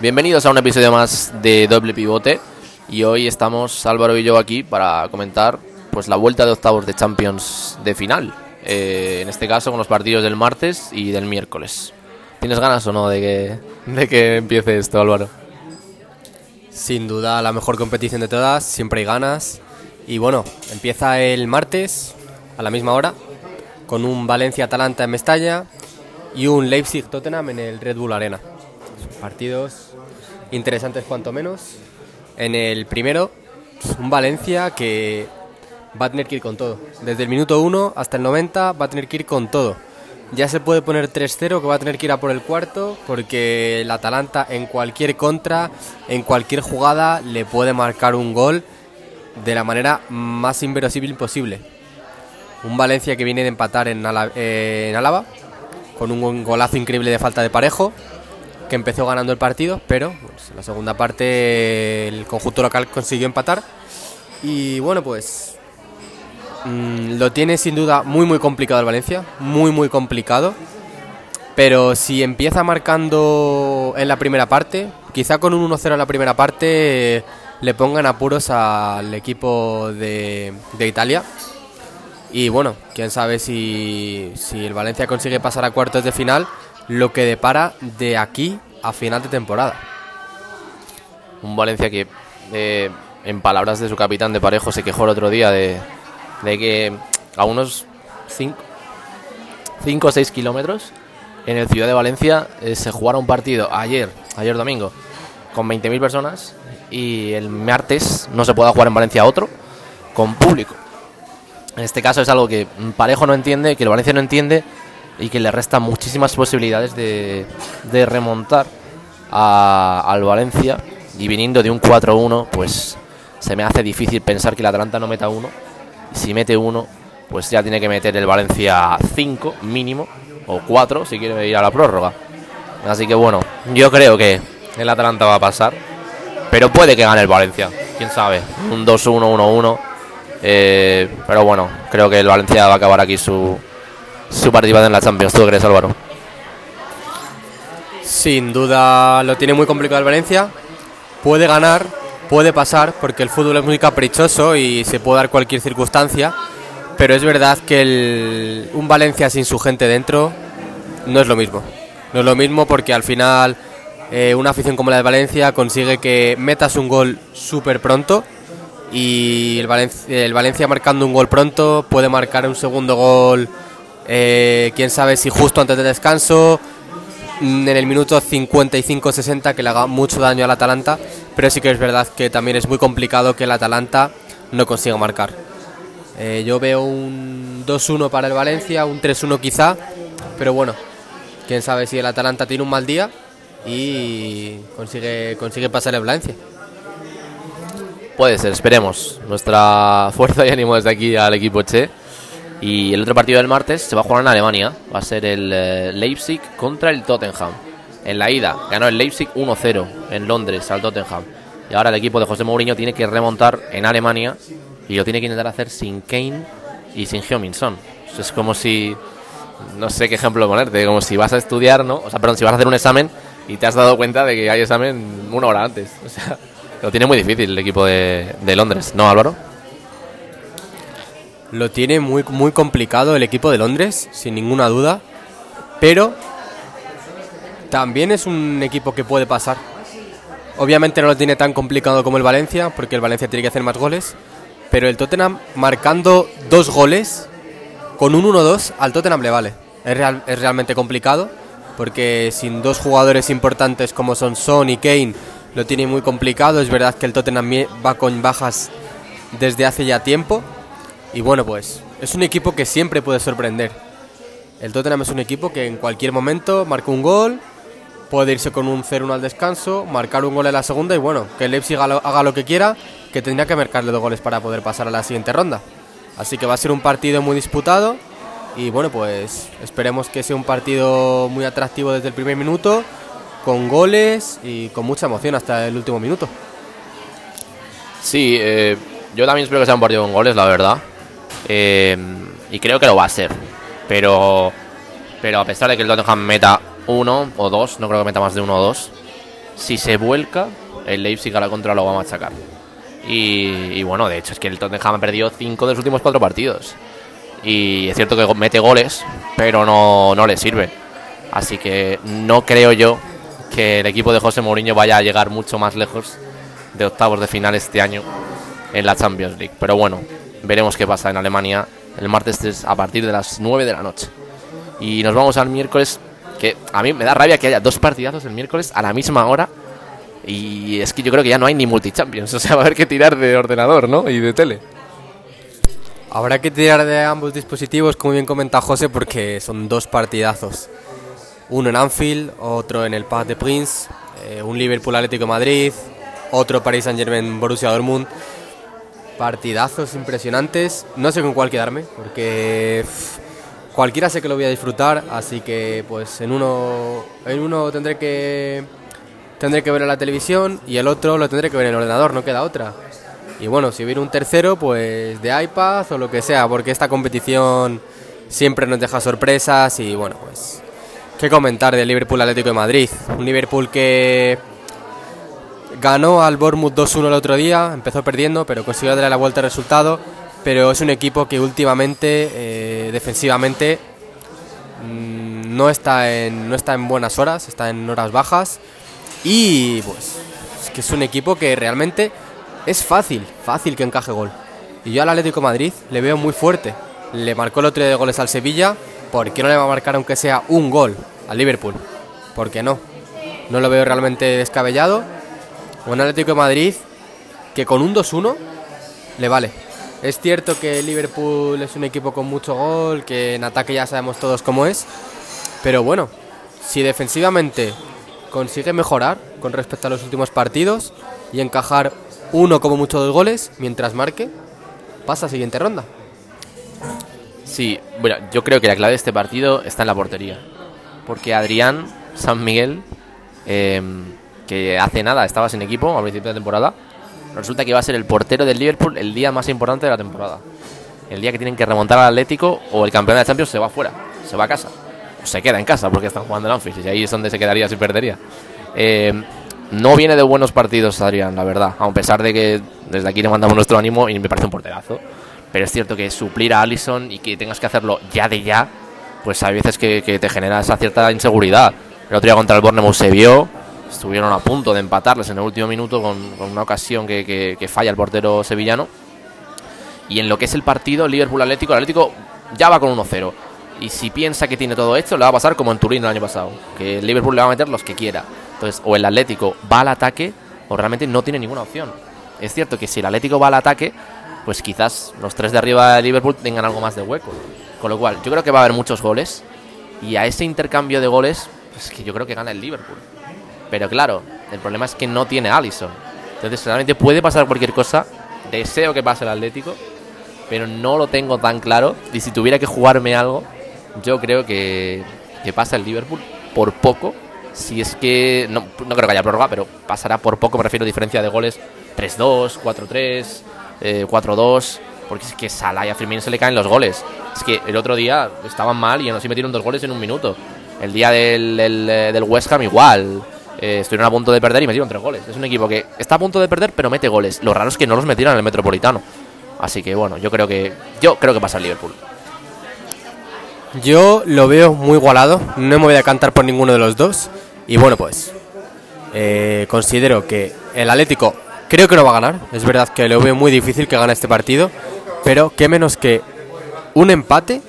Bienvenidos a un episodio más de Doble Pivote y hoy estamos Álvaro y yo aquí para comentar pues la vuelta de octavos de Champions de final. Eh, en este caso con los partidos del martes y del miércoles. ¿Tienes ganas o no de que, de que empiece esto, Álvaro? Sin duda la mejor competición de todas, siempre hay ganas. Y bueno, empieza el martes a la misma hora con un Valencia-Atalanta en Mestalla y un Leipzig-Tottenham en el Red Bull Arena. Partidos interesantes cuanto menos. En el primero, un Valencia que va a tener que ir con todo. Desde el minuto 1 hasta el 90 va a tener que ir con todo. Ya se puede poner 3-0 que va a tener que ir a por el cuarto porque el Atalanta en cualquier contra, en cualquier jugada le puede marcar un gol de la manera más inverosímil posible. Un Valencia que viene de empatar en, Álava con un golazo increíble de falta de parejo que empezó ganando el partido, pero pues, en la segunda parte el conjunto local consiguió empatar. Y bueno, pues mm, lo tiene sin duda muy muy complicado el Valencia, muy muy complicado. Pero si empieza marcando en la primera parte, quizá con un 1-0 en la primera parte le pongan apuros al equipo de, de Italia. Y bueno, quién sabe si, si el Valencia consigue pasar a cuartos de final lo que depara de aquí a final de temporada. Un Valencia que, eh, en palabras de su capitán de Parejo, se quejó el otro día de, que a unos 5 o 6 kilómetros en el Ciudad de Valencia eh, se jugara un partido ayer, ayer domingo, con 20.000 personas y el martes no se pueda jugar en Valencia otro con público. En este caso es algo que Parejo no entiende, que el Valencia no entiende y que le resta muchísimas posibilidades de, remontar al Valencia. Y viniendo de un 4-1 pues se me hace difícil pensar que el Atalanta no meta uno. Si mete uno pues ya tiene que meter el Valencia 5 mínimo o 4 si quiere ir a la prórroga. Así que bueno yo creo que el Atalanta va a pasar pero puede que gane el Valencia quién sabe. Un 2-1 1-1 eh, pero bueno creo que el Valencia va a acabar aquí su su participación en la Champions. ¿Tú crees, Álvaro? Sin duda lo tiene muy complicado el Valencia. Puede ganar, puede pasar, porque el fútbol es muy caprichoso y se puede dar cualquier circunstancia. Pero es verdad que un Valencia sin su gente dentro no es lo mismo. No es lo mismo porque al final eh, una afición como la de Valencia consigue que metas un gol súper pronto y el Valencia, el Valencia marcando un gol pronto puede marcar un segundo gol eh, quién sabe si justo antes del descanso, mm, en el minuto 55-60, que le haga mucho daño al Atalanta. Pero sí que es verdad que también es muy complicado que el Atalanta no consiga marcar. Eh, yo veo un 2-1 para el Valencia, un 3-1 quizá, pero bueno, quién sabe si el Atalanta tiene un mal día y consigue, consigue pasar el Valencia. Puede ser, esperemos. Nuestra fuerza y ánimo desde aquí al equipo Che. Y el otro partido del martes se va a jugar en Alemania. Va a ser el eh, Leipzig contra el Tottenham. En la ida ganó el Leipzig 1-0 en Londres al Tottenham. Y ahora el equipo de José Mourinho tiene que remontar en Alemania y lo tiene que intentar hacer sin Kane y sin Heung-Min Es como si no sé qué ejemplo ponerte, como si vas a estudiar, ¿no? O sea, perdón, si vas a hacer un examen y te has dado cuenta de que hay examen una hora antes. O sea, lo tiene muy difícil el equipo de Londres, ¿no, Álvaro? Lo tiene muy, muy complicado el equipo de Londres, sin ninguna duda. Pero también es un equipo que puede pasar. Obviamente no lo tiene tan complicado como el Valencia, porque el Valencia tiene que hacer más goles. Pero el Tottenham marcando dos goles con un 1-2 al Tottenham le vale. Es, es realmente complicado, porque sin dos jugadores importantes como son Son y Kane lo tiene muy complicado. Es verdad que el Tottenham va con bajas desde hace ya tiempo y bueno, pues es un equipo que siempre puede sorprender. El Tottenham es un equipo que en cualquier momento marca un gol, puede irse con un 0-1 al descanso, marcar un gol en la segunda y bueno, que Leipzig haga lo, que quiera, que tendría que marcarle dos goles para poder pasar a la siguiente ronda. Así que va a ser un partido muy disputado y bueno, pues esperemos que sea un partido muy atractivo desde el primer minuto, con goles y con mucha emoción hasta el último minuto. Sí, eh, yo también espero que sea un partido con goles, la verdad. Eh, y creo que lo va a ser. Pero, pero a pesar de que el Tottenham meta uno o dos, no creo que meta más de uno o dos, si se vuelca, el Leipzig a la contra lo va a machacar. Y, y bueno, de hecho es que el Tottenham ha perdido 5 de los últimos 4 partidos. Y es cierto que mete goles, pero no, no le sirve. Así que no creo yo que el equipo de José Mourinho vaya a llegar mucho más lejos de octavos de final este año en la Champions League. Pero bueno, veremos qué pasa en Alemania el martes es a partir de las 9 de la noche. Y nos vamos al miércoles, que a mí me da rabia que haya dos partidazos el miércoles a la misma hora. Y es que yo creo que ya no hay ni multichampions, o sea, va a haber que tirar de ordenador, ¿no? Y de tele. Habrá que tirar de ambos dispositivos, como bien comenta José, porque son dos partidazos. Uno en Anfield, otro en el Parc de Prince, eh, un Liverpool Atlético de Madrid, otro Paris Saint Germain Borussia Dortmund. Partidazos impresionantes. No sé con cuál quedarme, porque cualquiera sé que lo voy a disfrutar, así que pues en uno, en uno tendré que tendré que ver en la televisión y el otro lo tendré que ver en el ordenador, no queda otra. Y bueno, si hubiera un tercero, pues de iPad o lo que sea, porque esta competición siempre nos deja sorpresas y bueno, pues qué comentar del Liverpool Atlético de Madrid. Un Liverpool que ganó al Bournemouth 2-1 el otro día, empezó perdiendo, pero consiguió darle la vuelta al resultado. Pero es un equipo que últimamente, eh, defensivamente, mmm, no, está en, no está en buenas horas, está en horas bajas. Y pues es que es un equipo que realmente es fácil, fácil que encaje gol. Y yo al Atlético de Madrid le veo muy fuerte. Le marcó el otro día de goles al Sevilla. ¿Por qué no le va a marcar aunque sea un gol al Liverpool? ¿Por qué no? No lo veo realmente descabellado. Un Atlético Madrid que con un 2-1 le vale. Es cierto que Liverpool es un equipo con mucho gol, que en ataque ya sabemos todos cómo es. Pero bueno, si defensivamente consigue mejorar con respecto a los últimos partidos y encajar uno como mucho dos goles mientras marque, pasa a siguiente ronda. Sí, bueno, yo creo que la clave de este partido está en la portería. Porque Adrián San Miguel, eh, que hace nada estaba sin equipo al principio de temporada, resulta que va a ser el portero del Liverpool el día más importante de la temporada. El día que tienen que remontar al Atlético o el campeón de Champions se va fuera, se va a casa. O se queda en casa porque están jugando en Anfield y ahí es donde se quedaría si perdería. Eh, no viene de buenos partidos Adrián, la verdad. A pesar de que desde aquí le mandamos nuestro ánimo y me parece un porterazo. Pero es cierto que suplir a Allison y que tengas que hacerlo ya de ya, pues hay veces que, que te genera esa cierta inseguridad. El otro día contra el Bournemouth se vio, estuvieron a punto de empatarles en el último minuto con, una ocasión que, falla el portero sevillano. Y en lo que es el partido, Liverpool Atlético, el Atlético ya va con 1-0. Y si piensa que tiene todo esto, le va a pasar como en Turín el año pasado. Que el Liverpool le va a meter los que quiera. Entonces, o el Atlético va al ataque, o realmente no tiene ninguna opción. Es cierto que si el Atlético va al ataque, pues quizás los tres de arriba de Liverpool tengan algo más de hueco. Con lo cual, yo creo que va a haber muchos goles. Y a ese intercambio de goles, pues que yo creo que gana el Liverpool. Pero claro, el problema es que no tiene Allison. Entonces, realmente puede pasar cualquier cosa. Deseo que pase el Atlético, pero no lo tengo tan claro. Y si tuviera que jugarme algo, yo creo que, que pasa el Liverpool por poco. Si es que. No, no creo que haya prórroga, pero pasará por poco. Me refiero a diferencia de goles: 3-2, 4-3, eh, 4-2. Porque es que Salah y a Firmino se le caen los goles. Es que el otro día estaban mal y aún así metieron dos goles en un minuto. El día del, del, del West Ham, igual. Eh, estuvieron a punto de perder y metieron tres goles. Es un equipo que está a punto de perder, pero mete goles. Lo raro es que no los metieron en el Metropolitano. Así que bueno, yo creo que yo creo que pasa el Liverpool. Yo lo veo muy igualado, no me voy a cantar por ninguno de los dos. Y bueno, pues eh, considero que el Atlético creo que no va a ganar. Es verdad que lo veo muy difícil que gane este partido, pero qué menos que un empate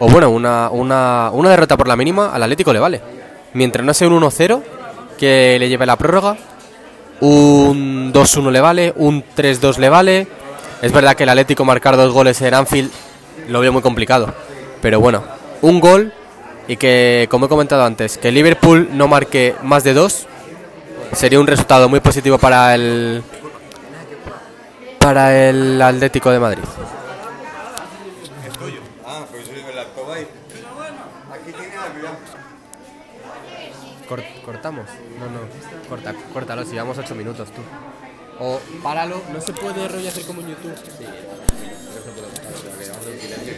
o bueno, una, una, una derrota por la mínima al Atlético le vale. Mientras no sea un 1-0 que le lleve la prórroga, un 2-1 le vale, un 3-2 le vale. Es verdad que el Atlético marcar dos goles en Anfield lo veo muy complicado. Pero bueno, un gol y que, como he comentado antes, que Liverpool no marque más de dos sería un resultado muy positivo para el para el Atlético de Madrid. Cort, cortamos. No, no. Corta, córtalo, si llevamos 8 minutos tú. O páralo. No se puede rollo hacer como en YouTube. Sí, no se puede cortar, porque llevamos un silencio.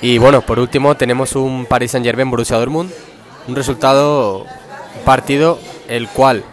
Y bueno, por último tenemos un Paris Saint-Germain Borussia Dortmund, un resultado un partido el cual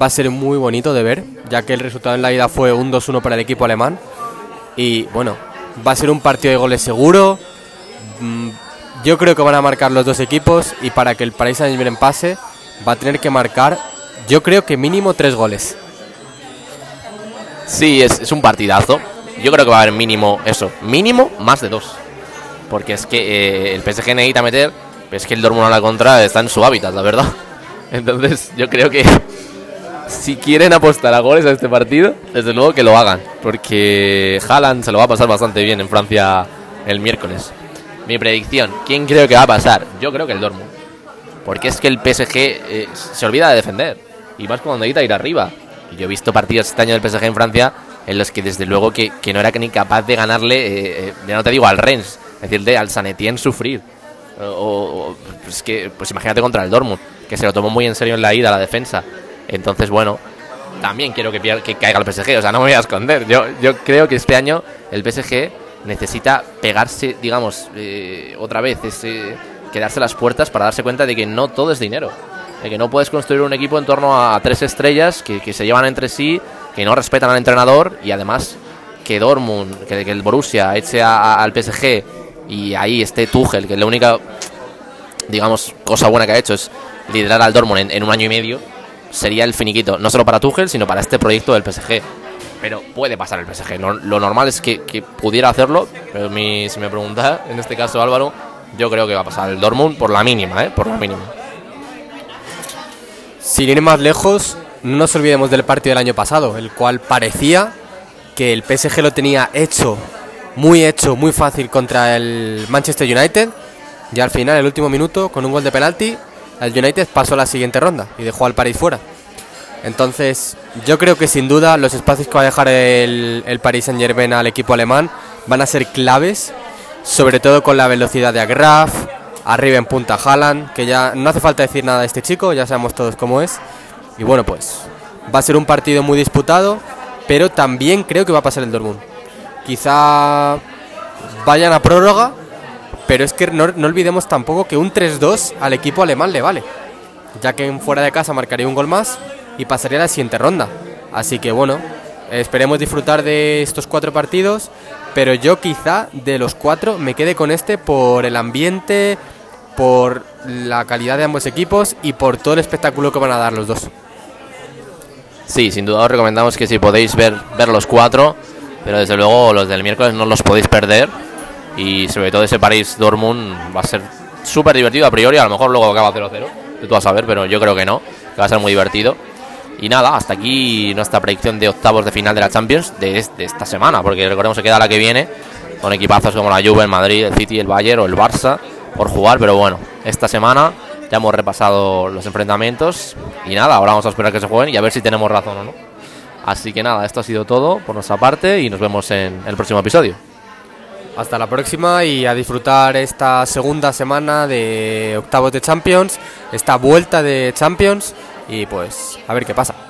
va a ser muy bonito de ver, ya que el resultado en la ida fue un 2-1 para el equipo alemán y bueno, va a ser un partido de goles seguro. Mm, yo creo que van a marcar los dos equipos y para que el Paris Saint-Germain pase va a tener que marcar, yo creo que mínimo tres goles. Sí, es, un partidazo. Yo creo que va a haber mínimo eso, mínimo más de dos. Porque es que eh, el PSG necesita meter, es que el Dortmund a la contra está en su hábitat, la verdad. Entonces yo creo que si quieren apostar a goles a este partido, desde luego que lo hagan. Porque Haaland se lo va a pasar bastante bien en Francia el miércoles. Mi predicción, ¿quién creo que va a pasar? Yo creo que el Dortmund. Porque es que el PSG eh, se olvida de defender. Y más cuando necesita ir arriba. Y yo he visto partidos este año del PSG en Francia en los que desde luego que, que no era ni capaz de ganarle, eh, eh, ya no te digo al Rennes, decirle al Sanetien sufrir. O, o, pues que, pues imagínate contra el Dortmund, que se lo tomó muy en serio en la ida, la defensa. Entonces, bueno, también quiero que, que caiga el PSG, o sea, no me voy a esconder. Yo, yo creo que este año el PSG necesita pegarse, digamos, eh, otra vez, ese, quedarse las puertas para darse cuenta de que no todo es dinero. De que no puedes construir un equipo en torno a tres estrellas que, que se llevan entre sí, que no respetan al entrenador y además que Dortmund, que, el Borussia eche al PSG y ahí esté Tuchel, que la única, digamos, cosa buena que ha hecho es liderar al Dortmund en un año y medio, sería el finiquito, no solo para Tuchel, sino para este proyecto del PSG. Pero puede pasar el PSG. Lo, lo normal es que, que, pudiera hacerlo, pero mi, si me preguntas, en este caso Álvaro, yo creo que va a pasar el Dortmund por la mínima, ¿eh? Por la mínima. Sin ir más lejos, no nos olvidemos del partido del año pasado, el cual parecía que el PSG lo tenía hecho, muy hecho, muy fácil contra el Manchester United. Y al final, el último minuto, con un gol de penalti, el United pasó a la siguiente ronda y dejó al París fuera. Entonces, yo creo que sin duda los espacios que va a dejar el, el Paris Saint Germain al equipo alemán van a ser claves, sobre todo con la velocidad de Agraf, arriba en punta Haaland, que ya no hace falta decir nada de este chico, ya sabemos todos cómo es. Y bueno, pues va a ser un partido muy disputado, pero también creo que va a pasar el Dortmund. Quizá vayan a prórroga, pero es que no, no olvidemos tampoco que un 3-2 al equipo alemán le vale, ya que fuera de casa marcaría un gol más y pasaría a la siguiente ronda. Así que bueno, esperemos disfrutar de estos cuatro partidos, pero yo quizá de los cuatro me quede con este por el ambiente, por la calidad de ambos equipos y por todo el espectáculo que van a dar los dos. Sí, sin duda os recomendamos que si podéis ver, ver los cuatro, pero desde luego los del miércoles no los podéis perder. Y sobre todo ese París-Dortmund va a ser súper divertido a priori, a lo mejor luego acaba 0-0, tú vas a ver, pero yo creo que no, que va a ser muy divertido. Y nada, hasta aquí nuestra predicción de octavos de final de la Champions de, de esta semana, porque recordemos que queda la que viene, con equipazos como la Juve, el Madrid, el City, el Bayern o el Barça por jugar, pero bueno, esta semana ya hemos repasado los enfrentamientos y nada, ahora vamos a esperar que se jueguen y a ver si tenemos razón o no. Así que nada, esto ha sido todo por nuestra parte y nos vemos en el próximo episodio. Hasta la próxima y a disfrutar esta segunda semana de octavos de Champions, esta vuelta de Champions y pues a ver qué pasa.